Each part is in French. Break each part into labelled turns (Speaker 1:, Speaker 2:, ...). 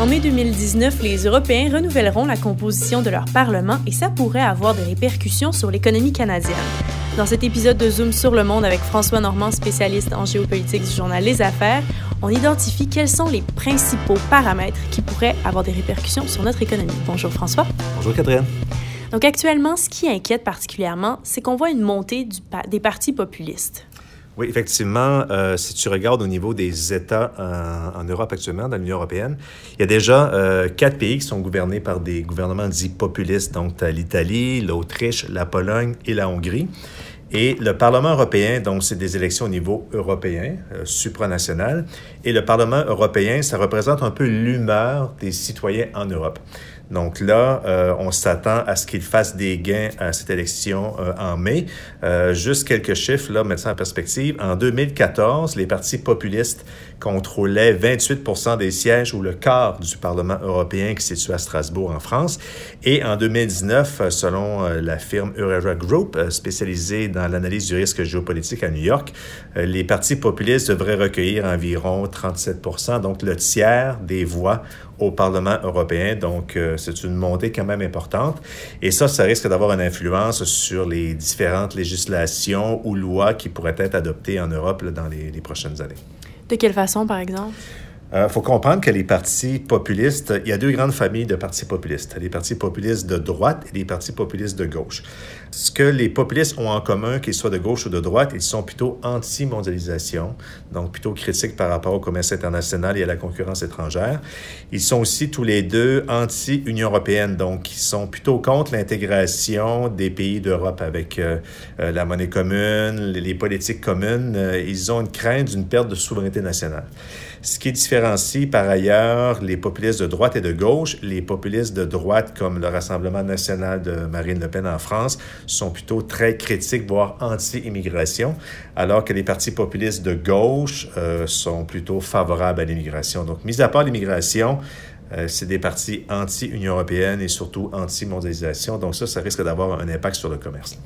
Speaker 1: En mai 2019, les Européens renouvelleront la composition de leur Parlement et ça pourrait avoir des répercussions sur l'économie canadienne. Dans cet épisode de Zoom sur le monde avec François Normand, spécialiste en géopolitique du journal Les Affaires, on identifie quels sont les principaux paramètres qui pourraient avoir des répercussions sur notre économie. Bonjour François.
Speaker 2: Bonjour Catherine.
Speaker 1: Donc actuellement, ce qui inquiète particulièrement, c'est qu'on voit une montée du, des partis populistes.
Speaker 2: Oui, effectivement, euh, si tu regardes au niveau des États en, en Europe actuellement, dans l'Union européenne, il y a déjà euh, quatre pays qui sont gouvernés par des gouvernements dits populistes. Donc, l'Italie, l'Autriche, la Pologne et la Hongrie. Et le Parlement européen, donc, c'est des élections au niveau européen, euh, supranational. Et le Parlement européen, ça représente un peu l'humeur des citoyens en Europe. Donc là, euh, on s'attend à ce qu'il fasse des gains à cette élection euh, en mai. Euh, juste quelques chiffres, là, ça en perspective. En 2014, les partis populistes contrôlaient 28% des sièges ou le quart du Parlement européen qui se situe à Strasbourg, en France. Et en 2019, selon la firme Eureka Group, spécialisée dans l'analyse du risque géopolitique à New York, les partis populistes devraient recueillir environ 37% donc le tiers des voix au Parlement européen. Donc, euh, c'est une montée quand même importante. Et ça, ça risque d'avoir une influence sur les différentes législations ou lois qui pourraient être adoptées en Europe dans les, les prochaines années.
Speaker 1: De quelle façon, par exemple?
Speaker 2: Il euh, faut comprendre que les partis populistes, il y a deux grandes familles de partis populistes. Les partis populistes de droite et les partis populistes de gauche. Ce que les populistes ont en commun, qu'ils soient de gauche ou de droite, ils sont plutôt anti-mondialisation, donc plutôt critiques par rapport au commerce international et à la concurrence étrangère. Ils sont aussi tous les deux anti-Union européenne, donc ils sont plutôt contre l'intégration des pays d'Europe avec euh, euh, la monnaie commune, les, politiques communes. ils ont une crainte d'une perte de souveraineté nationale. Ce qui différencie par ailleurs les populistes de droite et de gauche, les populistes de droite comme le Rassemblement national de Marine Le Pen en France sont plutôt très critiques, voire anti-immigration, alors que les partis populistes de gauche euh, sont plutôt favorables à l'immigration. Donc, mis à part l'immigration, euh, c'est des partis anti-Union européenne et surtout anti-mondialisation. Donc ça, ça risque d'avoir un impact sur le commerce.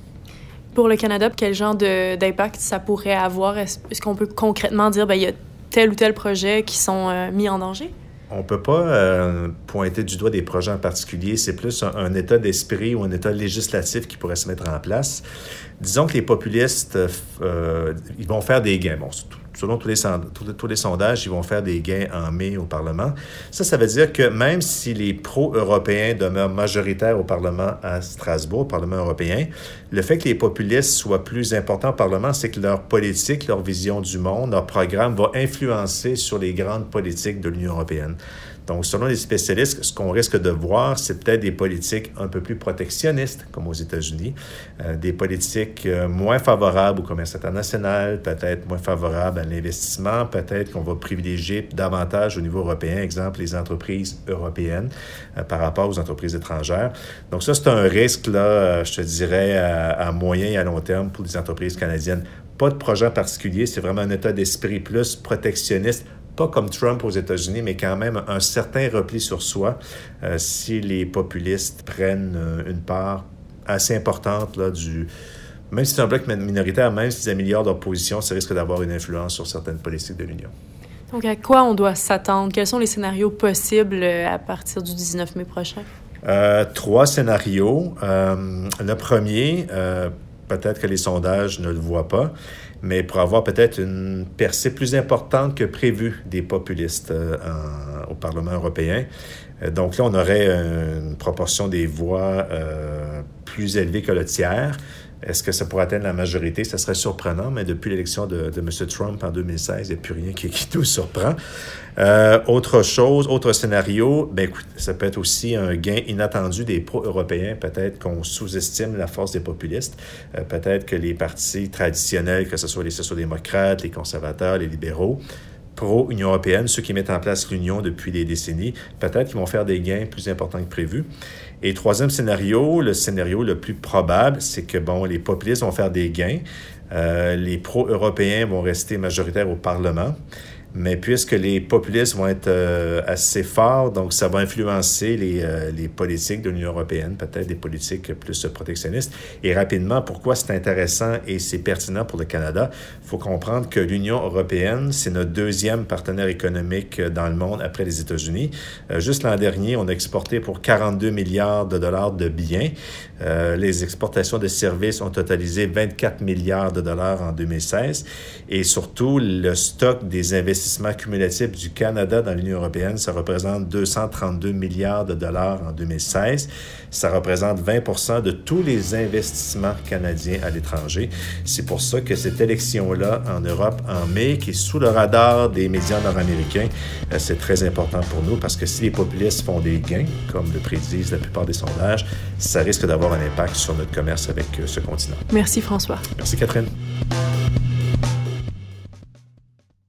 Speaker 1: Pour le Canada, quel genre d'impact ça pourrait avoir? Est-ce qu'on peut concrètement dire, ben, il y a tel ou tel projet qui sont euh, mis en danger?
Speaker 2: On peut pas euh, pointer du doigt des projets en particulier. C'est plus un, état d'esprit ou un état législatif qui pourrait se mettre en place. Disons que les populistes, euh, ils vont faire des gains. Bon, selon tous les, tous les sondages, ils vont faire des gains en mai au Parlement. Ça, ça veut dire que même si les pro-européens demeurent majoritaires au Parlement à Strasbourg, au Parlement européen, le fait que les populistes soient plus importants au Parlement, c'est que leur politique, leur vision du monde, leur programme va influencer sur les grandes politiques de l'Union européenne. Donc, selon les spécialistes, ce qu'on risque de voir, c'est peut-être des politiques un peu plus protectionnistes, comme aux États-Unis, euh, des politiques euh, moins favorables au commerce international, peut-être moins favorables à l'investissement, peut-être qu'on va privilégier davantage au niveau européen, exemple les entreprises européennes euh, par rapport aux entreprises étrangères. Donc, ça, c'est un risque, là, je te dirais, à, à moyen et à long terme pour les entreprises canadiennes. Pas de projet particulier, c'est vraiment un état d'esprit plus protectionniste pas comme Trump aux États-Unis, mais quand même un certain repli sur soi euh, si les populistes prennent euh, une part assez importante là, du... Même si c'est un bloc minoritaire, même s'ils améliorent leur position, ça risque d'avoir une influence sur certaines politiques de l'Union.
Speaker 1: Donc, à quoi on doit s'attendre? Quels sont les scénarios possibles euh, à partir du 19 mai prochain?
Speaker 2: trois scénarios. le premier, peut-être que les sondages ne le voient pas, mais pour avoir peut-être une percée plus importante que prévu des populistes euh, au Parlement européen. Euh, donc là, on aurait une proportion des voix euh, plus élevée que le tiers. Est-ce que ça pourrait atteindre la majorité? Ça serait surprenant, mais depuis l'élection de, de, M. Trump en 2016, il n'y a plus rien qui, qui nous surprend. Euh, autre chose, autre scénario, ben écoute, ça peut être aussi un gain inattendu des pro-européens. Peut-être qu'on sous-estime la force des populistes. Euh, peut-être que les partis traditionnels, que ce soit les sociaux-démocrates, les conservateurs, les libéraux, pro-Union européenne, ceux qui mettent en place l'Union depuis des décennies, peut-être qu'ils vont faire des gains plus importants que prévu. Et troisième scénario, le scénario le plus probable, c'est que bon, les populistes vont faire des gains, euh, les pro-européens vont rester majoritaires au Parlement, Mais puisque les populistes vont être euh, assez forts, donc ça va influencer les, euh, les politiques de l'Union européenne, peut-être des politiques plus protectionnistes. Et rapidement, pourquoi c'est intéressant et c'est pertinent pour le Canada? Il faut comprendre que l'Union européenne, c'est notre deuxième partenaire économique dans le monde après les États-Unis. Euh, juste l'an dernier, on a exporté pour 42 milliards de dollars de biens. Euh, les exportations de services ont totalisé 24 milliards de dollars en 2016. Et surtout, le stock des investissements cumulatifs du Canada dans l'Union européenne, ça représente 232 milliards de dollars en 2016. Ça représente 20 de tous les investissements canadiens à l'étranger. C'est pour ça que cette élection-là en Europe en mai, qui est sous le radar des médias nord-américains, euh, c'est très important pour nous parce que si les populistes font des gains, comme le prédisent la plupart des sondages, ça risque d'avoir un impact sur notre commerce avec euh, ce continent.
Speaker 1: Merci François.
Speaker 2: Merci Catherine.